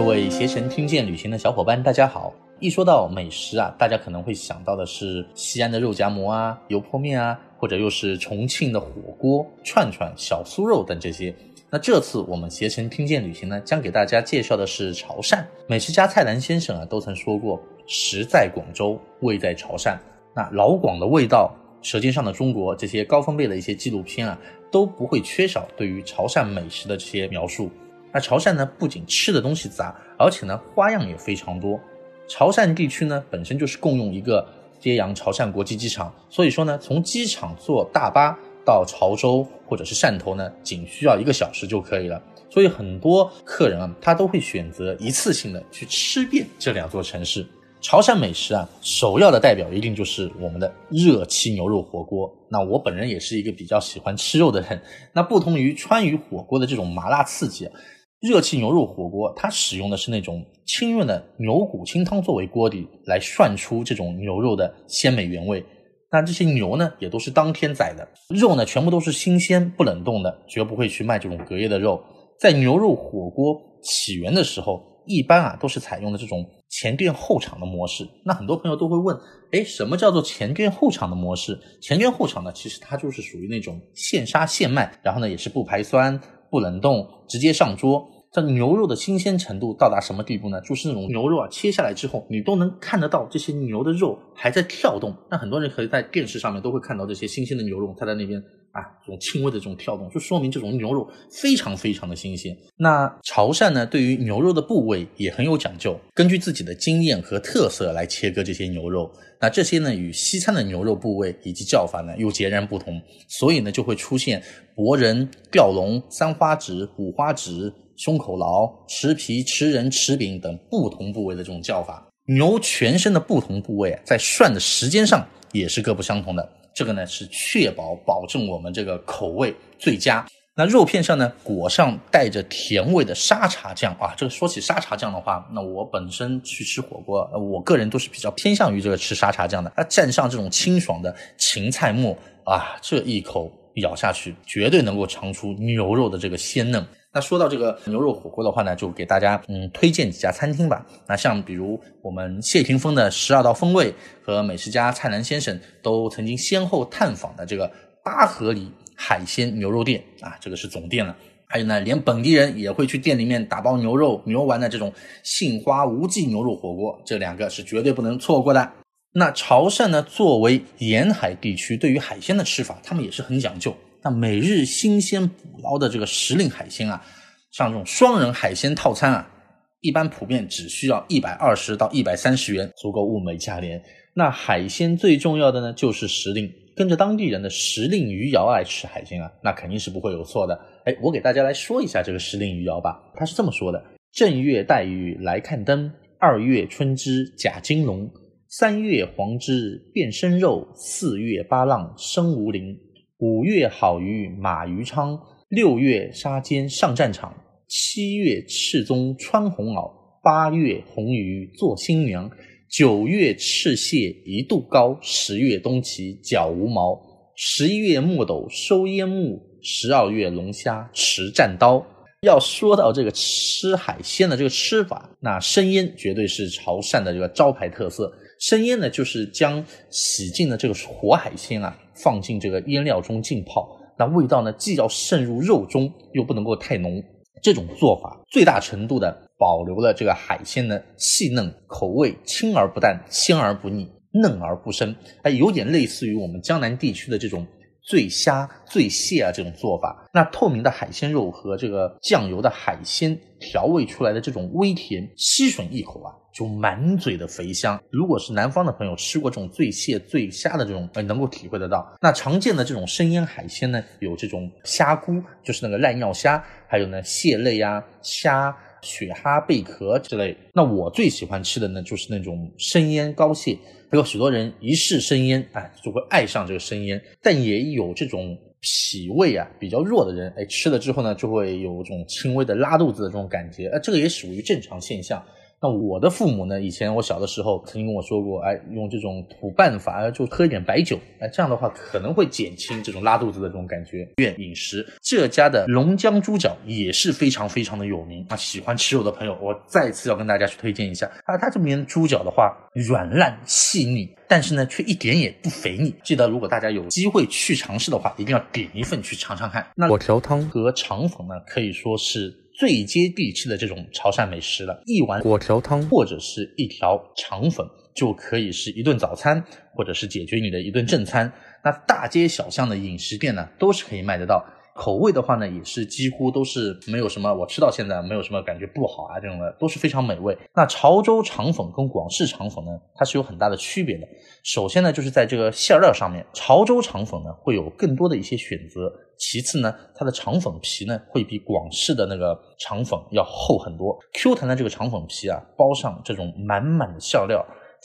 各位携程听见旅行的小伙伴，大家好！一说到美食啊，大家可能会想到的是西安的肉夹馍啊、油泼面啊，或者又是重庆的火锅、串串、小酥肉等这些。那这次我们携程听见旅行呢，将给大家介绍的是潮汕美食家蔡澜先生啊，都曾说过“食在广州，味在潮汕”。那老广的味道，《舌尖上的中国》这些高分贝的一些纪录片啊，都不会缺少对于潮汕美食的这些描述。那潮汕呢，不仅吃的东西杂，而且呢花样也非常多。潮汕地区呢本身就是共用一个揭阳潮汕国际机场，所以说呢，从机场坐大巴到潮州或者是汕头呢，仅需要一个小时就可以了。所以很多客人啊，他都会选择一次性的去吃遍这两座城市。潮汕美食啊，首要的代表一定就是我们的热气牛肉火锅。那我本人也是一个比较喜欢吃肉的人。那不同于川渝火锅的这种麻辣刺激。热气牛肉火锅，它使用的是那种清润的牛骨清汤作为锅底，来涮出这种牛肉的鲜美原味。那这些牛呢，也都是当天宰的，肉呢全部都是新鲜不冷冻的，绝不会去卖这种隔夜的肉。在牛肉火锅起源的时候，一般啊都是采用的这种前店后厂的模式。那很多朋友都会问，哎，什么叫做前店后厂的模式？前店后厂呢，其实它就是属于那种现杀现卖，然后呢也是不排酸。不冷冻，直接上桌。这牛肉的新鲜程度到达什么地步呢？就是那种牛肉啊，切下来之后，你都能看得到这些牛的肉还在跳动。那很多人可以在电视上面都会看到这些新鲜的牛肉，它在那边。啊，这种轻微的这种跳动，就说明这种牛肉非常非常的新鲜。那潮汕呢，对于牛肉的部位也很有讲究，根据自己的经验和特色来切割这些牛肉。那这些呢，与西餐的牛肉部位以及叫法呢又截然不同，所以呢就会出现博人、吊龙、三花趾、五花趾、胸口劳、持皮、持人、持柄等不同部位的这种叫法。牛全身的不同部位在涮的时间上也是各不相同的。这个呢是确保保证我们这个口味最佳。那肉片上呢裹上带着甜味的沙茶酱啊，这个说起沙茶酱的话，那我本身去吃火锅，我个人都是比较偏向于这个吃沙茶酱的。它蘸上这种清爽的芹菜末啊，这一口咬下去，绝对能够尝出牛肉的这个鲜嫩。那说到这个牛肉火锅的话呢，就给大家嗯推荐几家餐厅吧。那像比如我们谢霆锋的十二道风味和美食家蔡澜先生都曾经先后探访的这个八合里海鲜牛肉店啊，这个是总店了。还有呢，连本地人也会去店里面打包牛肉、牛丸的这种杏花无忌牛肉火锅，这两个是绝对不能错过的。那潮汕呢，作为沿海地区，对于海鲜的吃法，他们也是很讲究。那每日新鲜捕捞的这个时令海鲜啊，像这种双人海鲜套餐啊，一般普遍只需要一百二十到一百三十元，足够物美价廉。那海鲜最重要的呢，就是时令，跟着当地人的时令余姚来吃海鲜啊，那肯定是不会有错的。哎，我给大家来说一下这个时令余姚吧，他是这么说的：正月带雨来看灯，二月春之甲金龙，三月黄之变生肉，四月八浪生无鳞。五月好鱼马余昌，六月沙尖上战场，七月赤宗穿红袄，八月红鱼做新娘，九月赤蟹一度高，十月冬起脚无毛，十一月墨斗收烟幕，十二月龙虾持战刀。要说到这个吃海鲜的这个吃法，那生腌绝对是潮汕的这个招牌特色。生腌呢，就是将洗净的这个活海鲜啊，放进这个腌料中浸泡，那味道呢，既要渗入肉中，又不能够太浓。这种做法最大程度的保留了这个海鲜的细嫩，口味清而不淡，鲜而不腻，嫩而不生，哎，有点类似于我们江南地区的这种。醉虾、醉蟹啊，这种做法，那透明的海鲜肉和这个酱油的海鲜调味出来的这种微甜，吸吮一口啊，就满嘴的肥香。如果是南方的朋友吃过这种醉蟹、醉虾的这种，呃，能够体会得到。那常见的这种生腌海鲜呢，有这种虾菇，就是那个濑尿虾，还有呢蟹类啊、虾、雪蛤、贝壳之类。那我最喜欢吃的呢，就是那种生腌膏蟹。有许多人一试生腌，哎，就会爱上这个生腌。但也有这种脾胃啊比较弱的人，哎，吃了之后呢，就会有一种轻微的拉肚子的这种感觉，呃，这个也属于正常现象。那我的父母呢，以前我小的时候曾经跟我说过，哎，用这种土办法，就喝一点白酒，哎，这样的话可能会减轻这种拉肚子的这种感觉。愿饮食这家的龙江猪脚也是非常非常的有名啊，喜欢吃肉的朋友，我再次要跟大家去推荐一下啊，它这边猪脚的话，软烂细腻，但是呢，却一点也不肥腻。记得如果大家有机会去尝试的话，一定要点一份去尝尝看。那果条汤和肠粉呢，可以说是。最接地气的这种潮汕美食了，一碗果条汤或者是一条肠粉就可以是一顿早餐，或者是解决你的一顿正餐。那大街小巷的饮食店呢，都是可以卖得到。口味的话呢，也是几乎都是没有什么，我吃到现在没有什么感觉不好啊，这种的都是非常美味。那潮州肠粉跟广式肠粉呢，它是有很大的区别的。首先呢，就是在这个馅料上面，潮州肠粉呢会有更多的一些选择。其次呢，它的肠粉皮呢会比广式的那个肠粉要厚很多，Q 弹的这个肠粉皮啊，包上这种满满的馅料，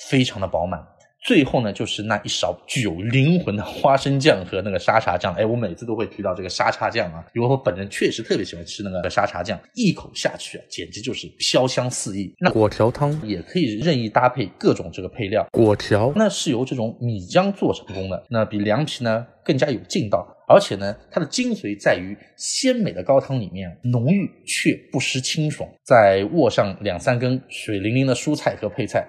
非常的饱满。最后呢，就是那一勺具有灵魂的花生酱和那个沙茶酱。哎，我每次都会提到这个沙茶酱啊，因为我本人确实特别喜欢吃那个沙茶酱，一口下去啊，简直就是飘香四溢。那果条汤也可以任意搭配各种这个配料。果条那是由这种米浆做成功的，那比凉皮呢更加有劲道，而且呢，它的精髓在于鲜美的高汤里面浓郁却不失清爽，再握上两三根水灵灵的蔬菜和配菜。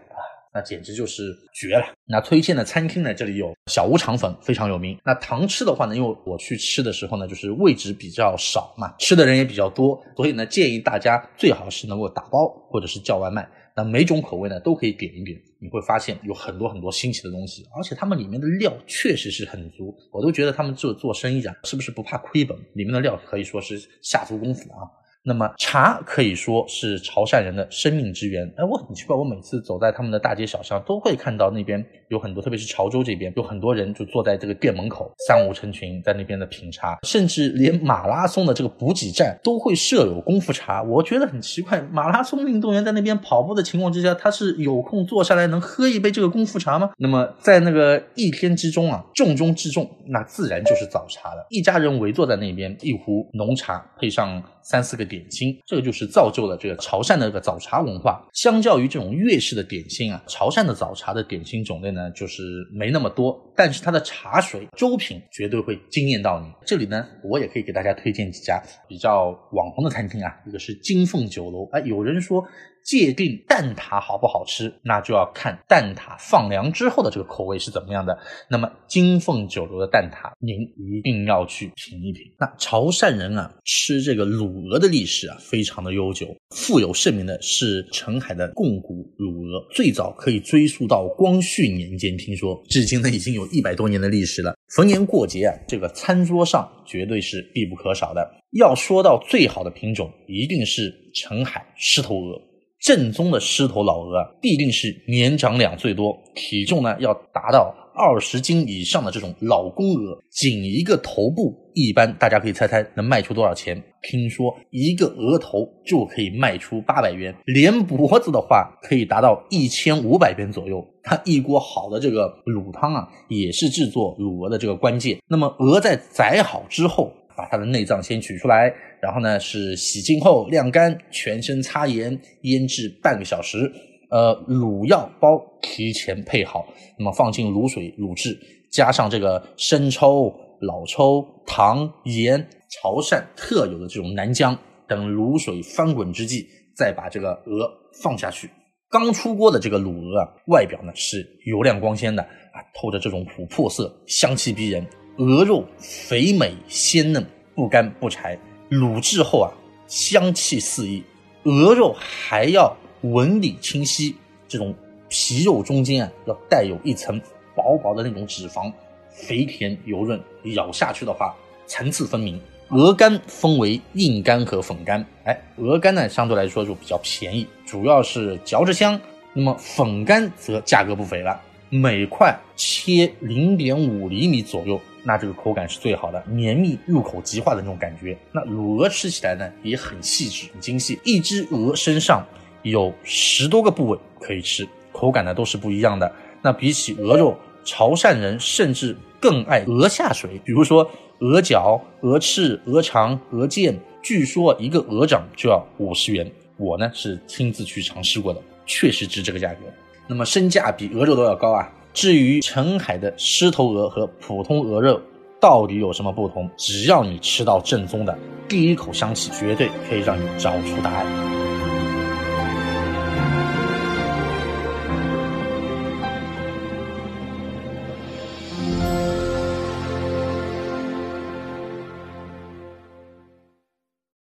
那简直就是绝了！那推荐的餐厅呢？这里有小屋肠粉，非常有名。那糖吃的话呢，因为我去吃的时候呢，就是位置比较少嘛，吃的人也比较多，所以呢，建议大家最好是能够打包或者是叫外卖。那每种口味呢都可以点一点，你会发现有很多很多新奇的东西，而且他们里面的料确实是很足，我都觉得他们做做生意啊，是不是不怕亏本？里面的料可以说是下足功夫啊。那么茶可以说是潮汕人的生命之源。哎，我很奇怪，我每次走在他们的大街小巷，都会看到那边有很多，特别是潮州这边有很多人就坐在这个店门口，三五成群在那边的品茶，甚至连马拉松的这个补给站都会设有功夫茶。我觉得很奇怪，马拉松运动员在那边跑步的情况之下，他是有空坐下来能喝一杯这个功夫茶吗？那么在那个一天之中啊，重中之重，那自然就是早茶了。一家人围坐在那边，一壶浓茶配上。三四个点点心，这个就是造就了这个潮汕的这个早茶文化。相较于这种粤式的点心啊，潮汕的早茶的点心种类呢，就是没那么多，但是它的茶水、粥品绝对会惊艳到你。这里呢，我也可以给大家推荐几家比较网红的餐厅啊，一个是金凤酒楼。哎，有人说。界定蛋挞好不好吃，那就要看蛋挞放凉之后的这个口味是怎么样的。那么金凤酒楼的蛋挞，您一定要去品一品。那潮汕人啊，吃这个卤鹅的历史啊，非常的悠久。富有盛名的是澄海的贡骨卤鹅，最早可以追溯到光绪年间，听说至今呢已经有一百多年的历史了。逢年过节啊，这个餐桌上绝对是必不可少的。要说到最好的品种，一定是澄海狮头鹅。正宗的狮头老鹅，必定是年长两岁多，体重呢要达到二十斤以上的这种老公鹅。仅一个头部，一般大家可以猜猜能卖出多少钱？听说一个鹅头就可以卖出八百元，连脖子的话可以达到一千五百元左右。它一锅好的这个卤汤啊，也是制作卤鹅的这个关键。那么鹅在宰好之后。把它的内脏先取出来，然后呢是洗净后晾干，全身擦盐腌制半个小时。呃，卤药包提前配好，那么放进卤水卤制，加上这个生抽、老抽、糖、盐，潮汕特有的这种南姜等卤水翻滚之际，再把这个鹅放下去。刚出锅的这个卤鹅啊，外表呢是油亮光鲜的啊，透着这种琥珀色，香气逼人。鹅肉肥美鲜嫩，不干不柴，卤制后啊，香气四溢。鹅肉还要纹理清晰，这种皮肉中间啊，要带有一层薄薄的那种脂肪，肥甜油润，咬下去的话层次分明。鹅肝分为硬肝和粉肝，哎，鹅肝呢相对来说就比较便宜，主要是嚼着香。那么粉肝则价格不菲了，每块切零点五厘米左右。那这个口感是最好的，绵密入口即化的那种感觉。那卤鹅吃起来呢也很细致、很精细，一只鹅身上有十多个部位可以吃，口感呢都是不一样的。那比起鹅肉，潮汕人甚至更爱鹅下水，比如说鹅脚、鹅翅、鹅肠、鹅腱，据说一个鹅掌就要五十元。我呢是亲自去尝试过的。确实值这个价格。那么身价比鹅肉都要高啊。至于澄海的狮头鹅和普通鹅肉到底有什么不同，只要你吃到正宗的第一口香气，绝对可以让你找出答案。